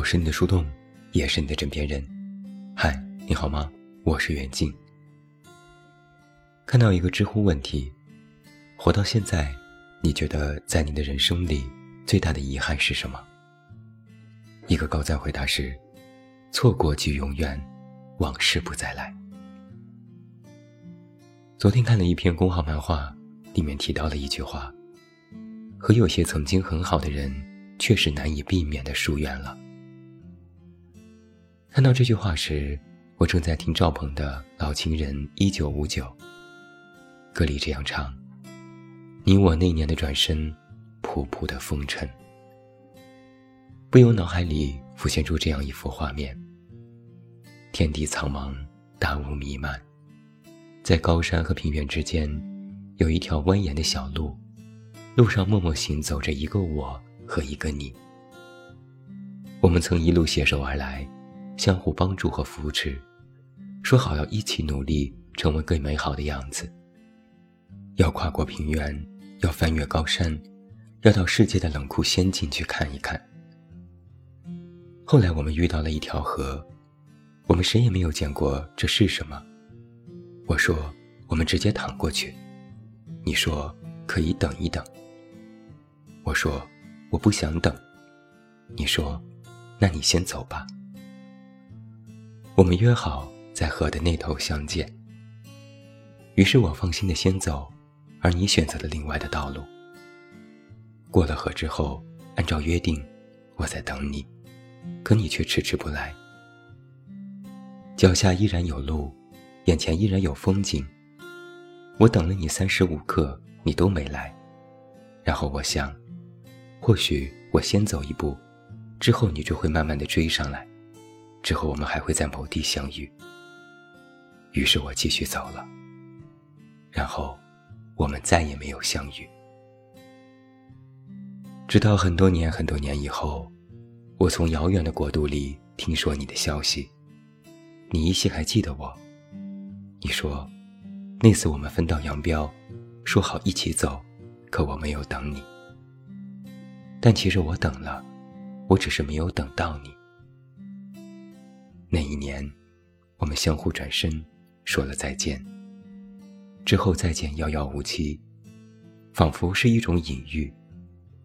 我是你的树洞，也是你的枕边人。嗨，你好吗？我是袁静。看到一个知乎问题：活到现在，你觉得在你的人生里最大的遗憾是什么？一个高赞回答是：错过即永远，往事不再来。昨天看了一篇公号漫画，里面提到了一句话：和有些曾经很好的人，确实难以避免的疏远了。看到这句话时，我正在听赵鹏的《老情人》一九五九。歌里这样唱：“你我那年的转身，仆仆的风尘。”不由脑海里浮现出这样一幅画面：天地苍茫，大雾弥漫，在高山和平原之间，有一条蜿蜒的小路，路上默默行走着一个我和一个你。我们曾一路携手而来。相互帮助和扶持，说好要一起努力，成为更美好的样子。要跨过平原，要翻越高山，要到世界的冷酷仙境去看一看。后来我们遇到了一条河，我们谁也没有见过这是什么。我说我们直接躺过去，你说可以等一等。我说我不想等，你说那你先走吧。我们约好在河的那头相见。于是我放心的先走，而你选择了另外的道路。过了河之后，按照约定，我在等你，可你却迟迟不来。脚下依然有路，眼前依然有风景。我等了你三十五刻，你都没来。然后我想，或许我先走一步，之后你就会慢慢的追上来。之后我们还会在某地相遇。于是我继续走了，然后我们再也没有相遇。直到很多年很多年以后，我从遥远的国度里听说你的消息，你依稀还记得我。你说，那次我们分道扬镳，说好一起走，可我没有等你。但其实我等了，我只是没有等到你。那一年，我们相互转身，说了再见。之后再见遥遥无期，仿佛是一种隐喻，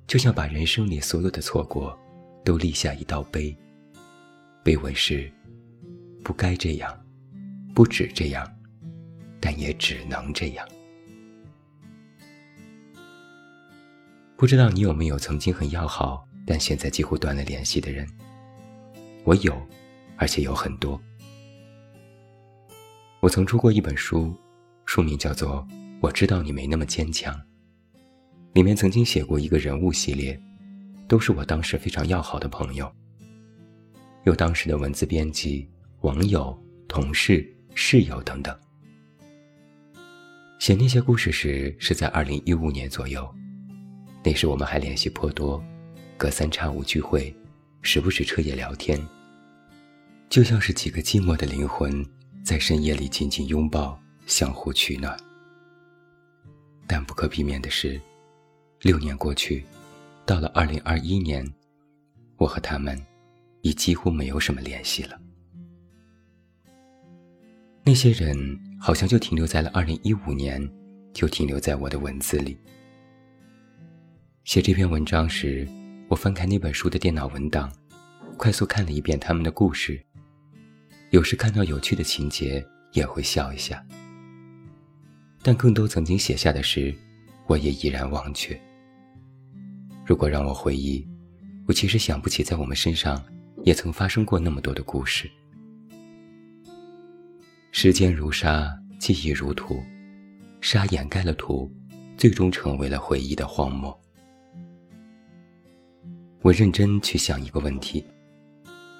就像把人生里所有的错过，都立下一道碑。碑文是：不该这样，不止这样，但也只能这样。不知道你有没有曾经很要好，但现在几乎断了联系的人？我有。而且有很多。我曾出过一本书，书名叫做《我知道你没那么坚强》，里面曾经写过一个人物系列，都是我当时非常要好的朋友，有当时的文字编辑、网友、同事、室友等等。写那些故事时是在二零一五年左右，那时我们还联系颇多，隔三差五聚会，时不时彻夜聊天。就像是几个寂寞的灵魂，在深夜里紧紧拥抱，相互取暖。但不可避免的是，六年过去，到了二零二一年，我和他们已几乎没有什么联系了。那些人好像就停留在了二零一五年，就停留在我的文字里。写这篇文章时，我翻开那本书的电脑文档，快速看了一遍他们的故事。有时看到有趣的情节也会笑一下，但更多曾经写下的诗，我也已然忘却。如果让我回忆，我其实想不起在我们身上也曾发生过那么多的故事。时间如沙，记忆如土，沙掩盖了土，最终成为了回忆的荒漠。我认真去想一个问题。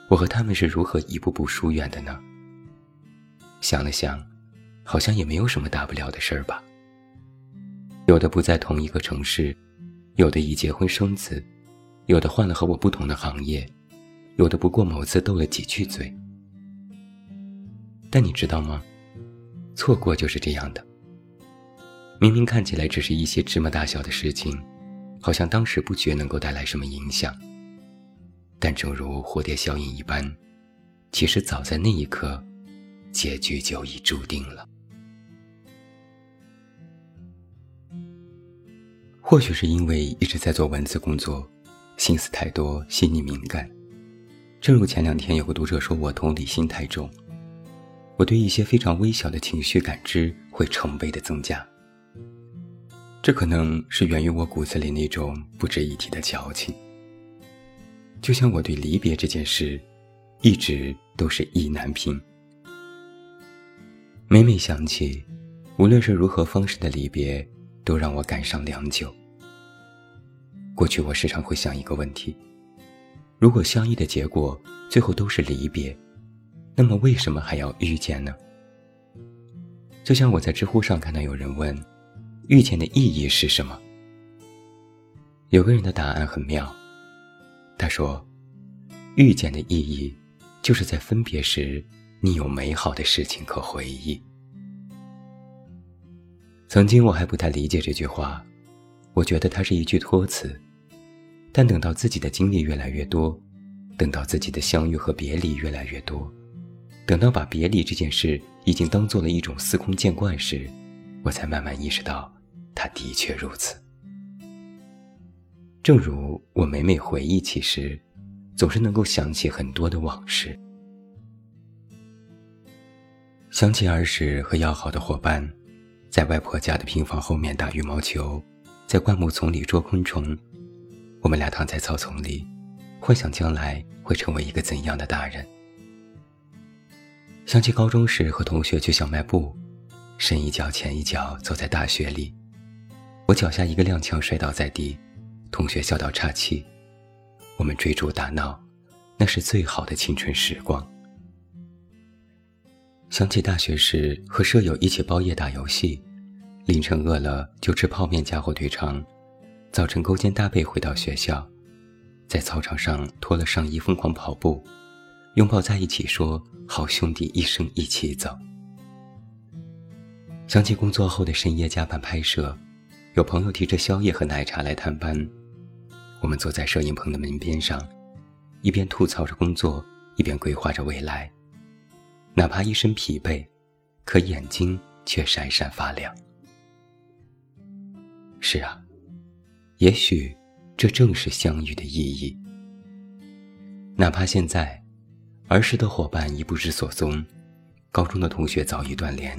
我和他们是如何一步步疏远的呢？想了想，好像也没有什么大不了的事儿吧。有的不在同一个城市，有的已结婚生子，有的换了和我不同的行业，有的不过某次斗了几句嘴。但你知道吗？错过就是这样的。明明看起来只是一些芝麻大小的事情，好像当时不觉能够带来什么影响。但正如蝴蝶效应一般，其实早在那一刻，结局就已注定了。或许是因为一直在做文字工作，心思太多，细腻敏感。正如前两天有个读者说我同理心太重，我对一些非常微小的情绪感知会成倍的增加。这可能是源于我骨子里那种不值一提的矫情。就像我对离别这件事，一直都是意难平。每每想起，无论是如何方式的离别。都让我感伤良久。过去我时常会想一个问题：如果相遇的结果最后都是离别，那么为什么还要遇见呢？就像我在知乎上看到有人问：遇见的意义是什么？有个人的答案很妙，他说：遇见的意义，就是在分别时，你有美好的事情可回忆。曾经我还不太理解这句话，我觉得它是一句托词。但等到自己的经历越来越多，等到自己的相遇和别离越来越多，等到把别离这件事已经当做了一种司空见惯时，我才慢慢意识到，它的确如此。正如我每每回忆起时，总是能够想起很多的往事，想起儿时和要好的伙伴。在外婆家的平房后面打羽毛球，在灌木丛里捉昆虫，我们俩躺在草丛里，幻想将来会成为一个怎样的大人。想起高中时和同学去小卖部，深一脚浅一脚走在大雪里，我脚下一个踉跄摔倒在地，同学笑到岔气，我们追逐打闹，那是最好的青春时光。想起大学时和舍友一起包夜打游戏，凌晨饿了就吃泡面加火腿肠，早晨勾肩搭背回到学校，在操场上脱了上衣疯狂跑步，拥抱在一起说好兄弟一生一起走。想起工作后的深夜加班拍摄，有朋友提着宵夜和奶茶来探班，我们坐在摄影棚的门边上，一边吐槽着工作，一边规划着未来。哪怕一身疲惫，可眼睛却闪闪发亮。是啊，也许这正是相遇的意义。哪怕现在，儿时的伙伴已不知所踪，高中的同学早已断联，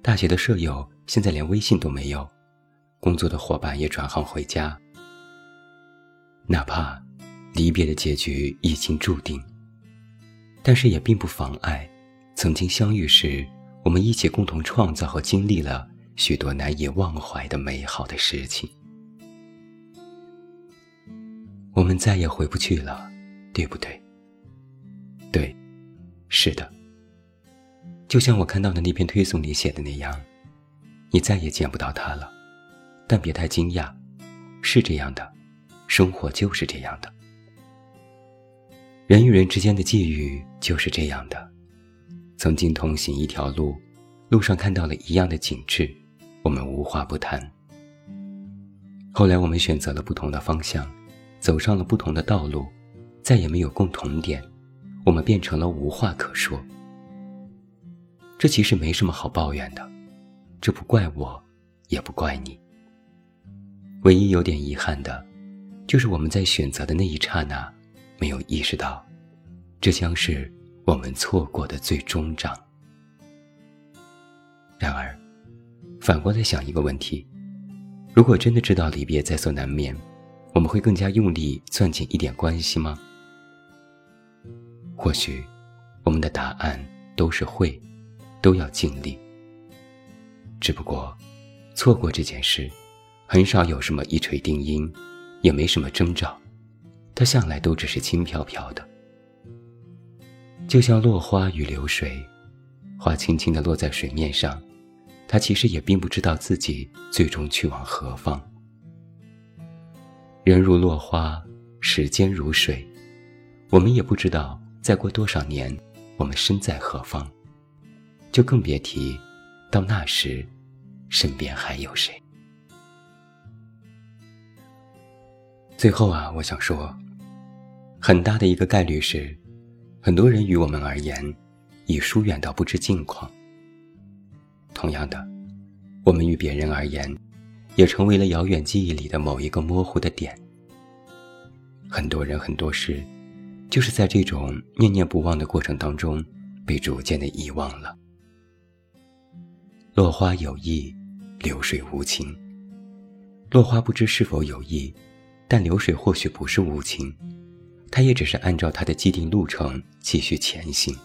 大学的舍友现在连微信都没有，工作的伙伴也转行回家。哪怕离别的结局已经注定，但是也并不妨碍。曾经相遇时，我们一起共同创造和经历了许多难以忘怀的美好的事情。我们再也回不去了，对不对？对，是的。就像我看到的那篇推送里写的那样，你再也见不到他了，但别太惊讶，是这样的，生活就是这样的，人与人之间的际遇就是这样的。曾经同行一条路，路上看到了一样的景致，我们无话不谈。后来我们选择了不同的方向，走上了不同的道路，再也没有共同点，我们变成了无话可说。这其实没什么好抱怨的，这不怪我，也不怪你。唯一有点遗憾的，就是我们在选择的那一刹那，没有意识到，这将是。我们错过的最终章。然而，反过来想一个问题：如果真的知道离别在所难免，我们会更加用力攥紧一点关系吗？或许，我们的答案都是会，都要尽力。只不过，错过这件事，很少有什么一锤定音，也没什么征兆，它向来都只是轻飘飘的。就像落花与流水，花轻轻地落在水面上，它其实也并不知道自己最终去往何方。人如落花，时间如水，我们也不知道再过多少年，我们身在何方，就更别提到那时，身边还有谁。最后啊，我想说，很大的一个概率是，很多人与我们而言，已疏远到不知近况。同样的，我们与别人而言，也成为了遥远记忆里的某一个模糊的点。很多人很多事，就是在这种念念不忘的过程当中，被逐渐的遗忘了。落花有意，流水无情。落花不知是否有意，但流水或许不是无情。它也只是按照它的既定路程继续前行。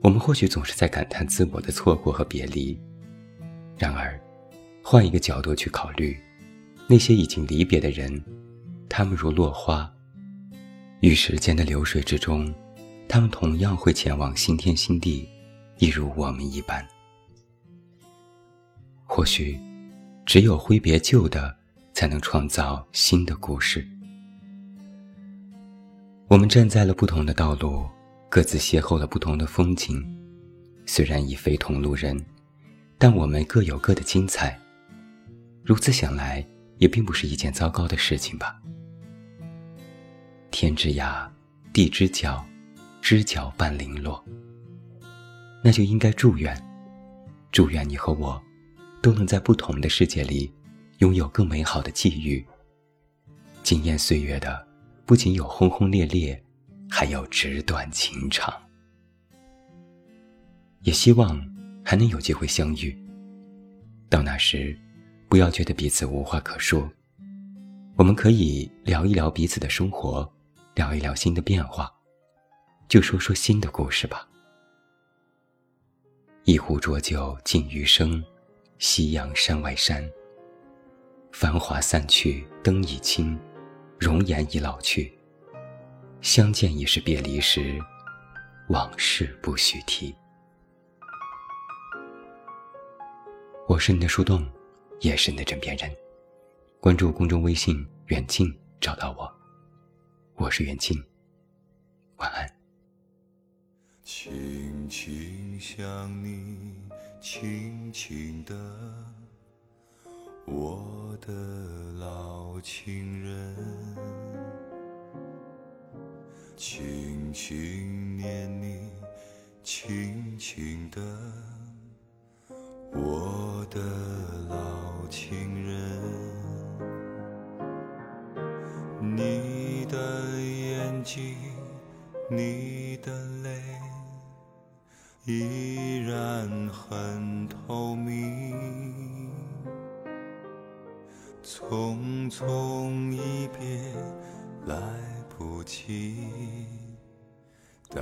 我们或许总是在感叹自我的错过和别离，然而，换一个角度去考虑，那些已经离别的人，他们如落花，于时间的流水之中，他们同样会前往新天新地，一如我们一般。或许，只有挥别旧的，才能创造新的故事。我们站在了不同的道路，各自邂逅了不同的风景。虽然已非同路人，但我们各有各的精彩。如此想来，也并不是一件糟糕的事情吧？天之涯，地之角，知角半零落。那就应该祝愿，祝愿你和我，都能在不同的世界里，拥有更美好的际遇。惊艳岁月的。不仅有轰轰烈烈，还有纸短情长。也希望还能有机会相遇。到那时，不要觉得彼此无话可说，我们可以聊一聊彼此的生活，聊一聊新的变化，就说说新的故事吧。一壶浊酒尽余生，夕阳山外山。繁华散去，灯已青。容颜已老去，相见已是别离时，往事不许提。我是你的树洞，也是你的枕边人。关注公众微信“远近”，找到我。我是远近，晚安。轻轻想你，轻轻的。我的老情人，轻轻念你，轻轻的，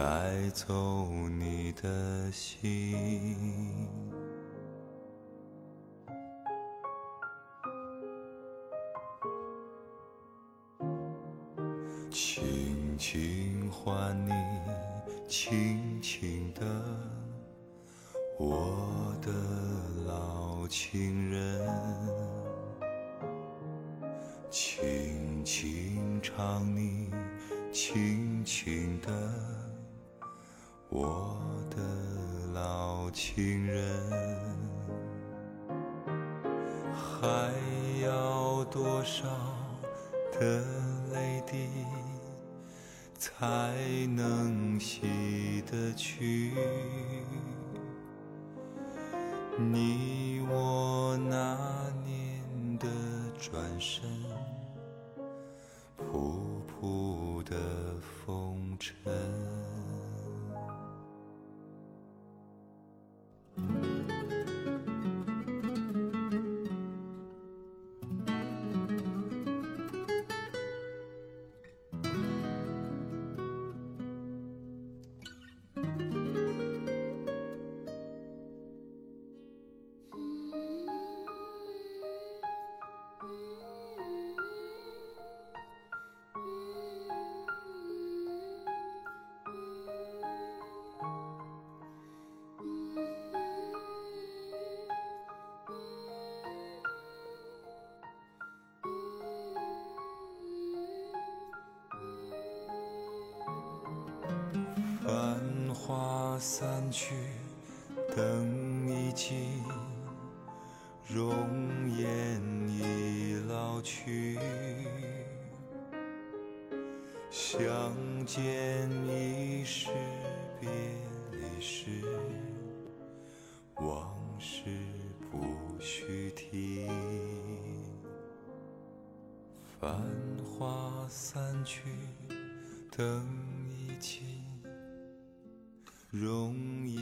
带走你的心。我的老情人，还要多少的泪滴，才能洗得去你我那年的转身？仆仆的风尘。散去，灯已尽，容颜已老去。相见已是别离时，往事不须提。繁华散去，灯已尽，容颜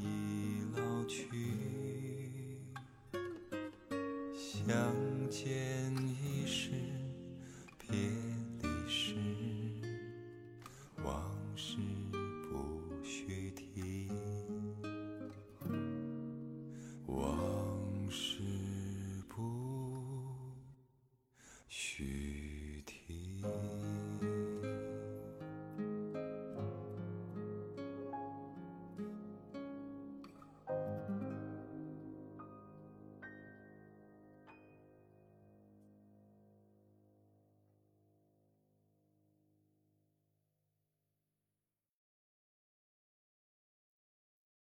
已老去。相见。